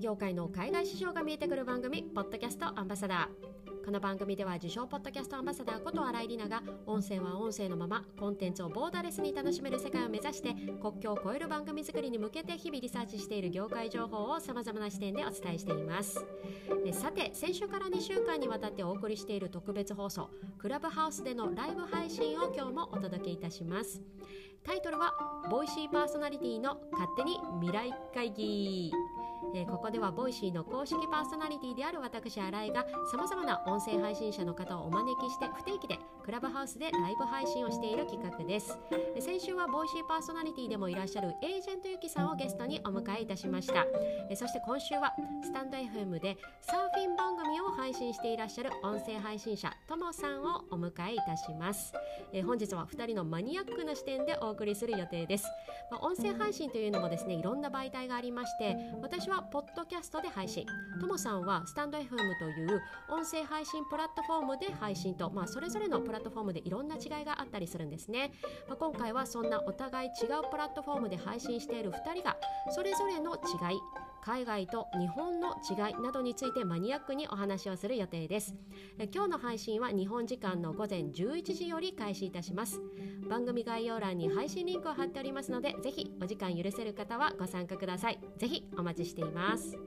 業界の海外市場が見えてくる番組ポッドキャストアンバサダーこの番組では自称ポッドキャストアンバサダーこと新井里奈が音声は音声のままコンテンツをボーダーレスに楽しめる世界を目指して国境を越える番組作りに向けて日々リサーチしている業界情報をさまざまな視点でお伝えしています。えさて先週から2週間にわたってお送りしている特別放送クラブハウスでのライブ配信を今日もお届けいたします。タイトルはボイシーパーソナリティの勝手に未来会議、ここではボイシーの公式パーソナリティである私新井がさまざまな音声配信者の方をお招きして不定期でクラブハウスでライブ配信をしている企画です。先週はボイシーパーソナリティでもいらっしゃるエージェントゆきさんをゲストにお迎えいたしました。そして今週はスタンド FM でサーフィン番組を配信していらっしゃる音声配信者ともさんをお迎えいたします。本日は2人のマニアックな視点でお送りする予定です、まあ、音声配信というのもですねいろんな媒体がありまして私はポッドキャストで配信。ともさんはスタンド FM という音声配信プラットフォームで配信と、まあ、それぞれのプラットフォームでいろんな違いがあったりするんですね、まあ、今回回はそんなお互い違うプラットフォームで配信している2人がそれぞれの違い海外と日本の違いなどについてマニアックにお話をする予定です。今日の配信は日本時間の午前11時より開始いたします。番組概要欄に配信リンクを貼っておりますのでぜひお時間許せる方はご参加ください。ぜひお待ちしています。